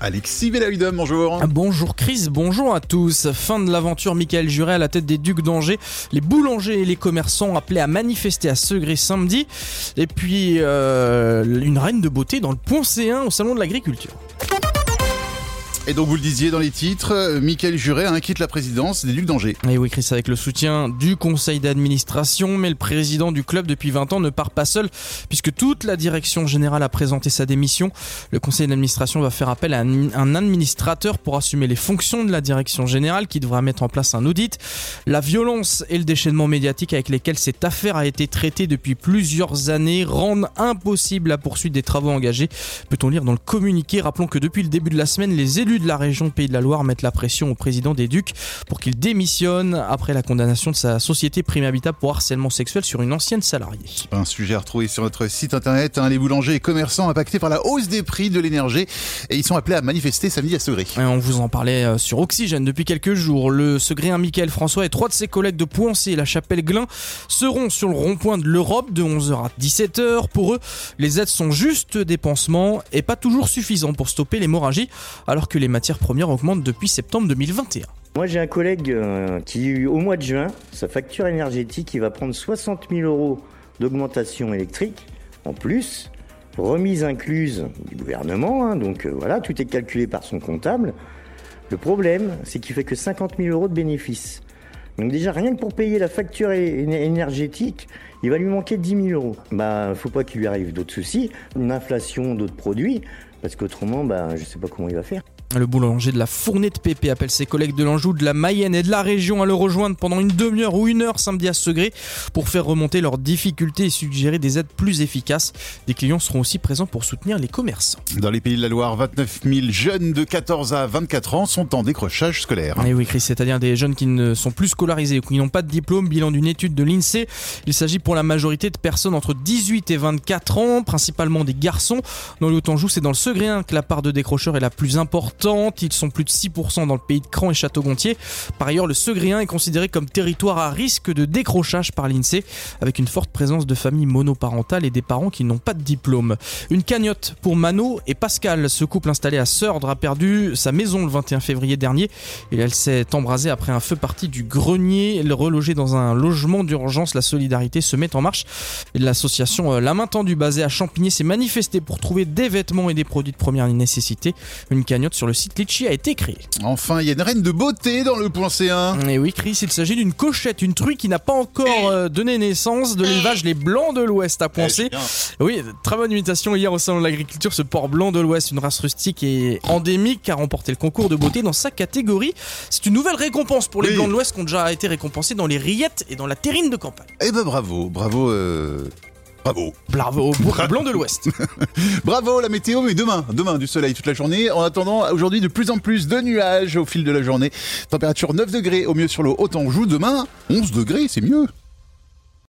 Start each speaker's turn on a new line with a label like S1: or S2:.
S1: Alexis Vellaudum, bonjour.
S2: Bonjour Chris, bonjour à tous. Fin de l'aventure Michael Juret à la tête des Ducs d'Angers. Les boulangers et les commerçants appelés à manifester à Segré samedi. Et puis euh, une reine de beauté dans le C1 au Salon de l'Agriculture.
S1: Et donc vous le disiez dans les titres, euh, Michael Juret inquiète la présidence des Ducs d'Angers.
S2: Et oui Chris, avec le soutien du conseil d'administration, mais le président du club depuis 20 ans ne part pas seul, puisque toute la direction générale a présenté sa démission. Le conseil d'administration va faire appel à un administrateur pour assumer les fonctions de la direction générale, qui devra mettre en place un audit. La violence et le déchaînement médiatique avec lesquels cette affaire a été traitée depuis plusieurs années rendent impossible la poursuite des travaux engagés. Peut-on lire dans le communiqué Rappelons que depuis le début de la semaine, les élus de la région Pays de la Loire mettent la pression au président des Ducs pour qu'il démissionne après la condamnation de sa société Prime Habitat pour harcèlement sexuel sur une ancienne salariée.
S1: Un sujet à retrouver sur notre site internet. Hein, les boulangers et commerçants impactés par la hausse des prix de l'énergie et ils sont appelés à manifester samedi à Segré.
S2: on vous en parlait euh, sur Oxygène depuis quelques jours. Le Segréen Michael François et trois de ses collègues de Pouancé et la Chapelle-Glin seront sur le rond-point de l'Europe de 11h à 17h. Pour eux, les aides sont juste des pansements et pas toujours suffisants pour stopper l'hémorragie alors que les matières premières augmentent depuis septembre 2021.
S3: Moi, j'ai un collègue euh, qui, au mois de juin, sa facture énergétique, il va prendre 60 000 euros d'augmentation électrique en plus, remise incluse du gouvernement. Hein, donc euh, voilà, tout est calculé par son comptable. Le problème, c'est qu'il fait que 50 000 euros de bénéfices. Donc déjà, rien que pour payer la facture énergétique, il va lui manquer 10 000 euros. Bah, faut pas qu'il lui arrive d'autres soucis, une inflation d'autres produits, parce qu'autrement, bah, je sais pas comment il va faire.
S2: Le boulanger de la Fournée de Pépé appelle ses collègues de l'Anjou, de la Mayenne et de la région à le rejoindre pendant une demi-heure ou une heure samedi à Segré pour faire remonter leurs difficultés et suggérer des aides plus efficaces. Des clients seront aussi présents pour soutenir les commerçants.
S1: Dans les pays de la Loire, 29 000 jeunes de 14 à 24 ans sont en décrochage scolaire.
S2: Et oui, Chris, c'est-à-dire des jeunes qui ne sont plus scolarisés ou qui n'ont pas de diplôme, bilan d'une étude de l'INSEE. Il s'agit pour la majorité de personnes entre 18 et 24 ans, principalement des garçons. Dans le Haut-Anjou, c'est dans le Segréen que la part de décrocheurs est la plus importante. Ils sont plus de 6% dans le pays de Cran et Château-Gontier. Par ailleurs, le Segréen est considéré comme territoire à risque de décrochage par l'INSEE, avec une forte présence de familles monoparentales et des parents qui n'ont pas de diplôme. Une cagnotte pour Mano et Pascal. Ce couple installé à Seurdre a perdu sa maison le 21 février dernier et elle s'est embrasée après un feu parti du grenier. Le relogé dans un logement d'urgence, la solidarité se met en marche. L'association euh, La Main Tendue, basée à Champigny, s'est manifestée pour trouver des vêtements et des produits de première nécessité. Une cagnotte sur le site Litchi a été créée.
S1: Enfin, il y a une reine de beauté dans le point C1.
S2: Et oui, Chris, il s'agit d'une cochette, une truie qui n'a pas encore euh, donné naissance de l'élevage Les Blancs de l'Ouest à Poncé. Oui, très bonne imitation hier au salon de l'agriculture. Ce porc blanc de l'Ouest, une race rustique et endémique, a remporté le concours de beauté dans sa catégorie. C'est une nouvelle récompense pour les Blancs de l'Ouest qui ont déjà été récompensés dans les rillettes et dans la terrine de campagne.
S1: Eh ben bravo, bravo. Euh, Bravo.
S2: Bravo, blanc de l'Ouest.
S1: Bravo la météo, mais demain, demain du soleil toute la journée. En attendant, aujourd'hui de plus en plus de nuages au fil de la journée. Température 9 degrés au mieux sur le Haut-Anjou. Demain, 11 degrés, c'est mieux.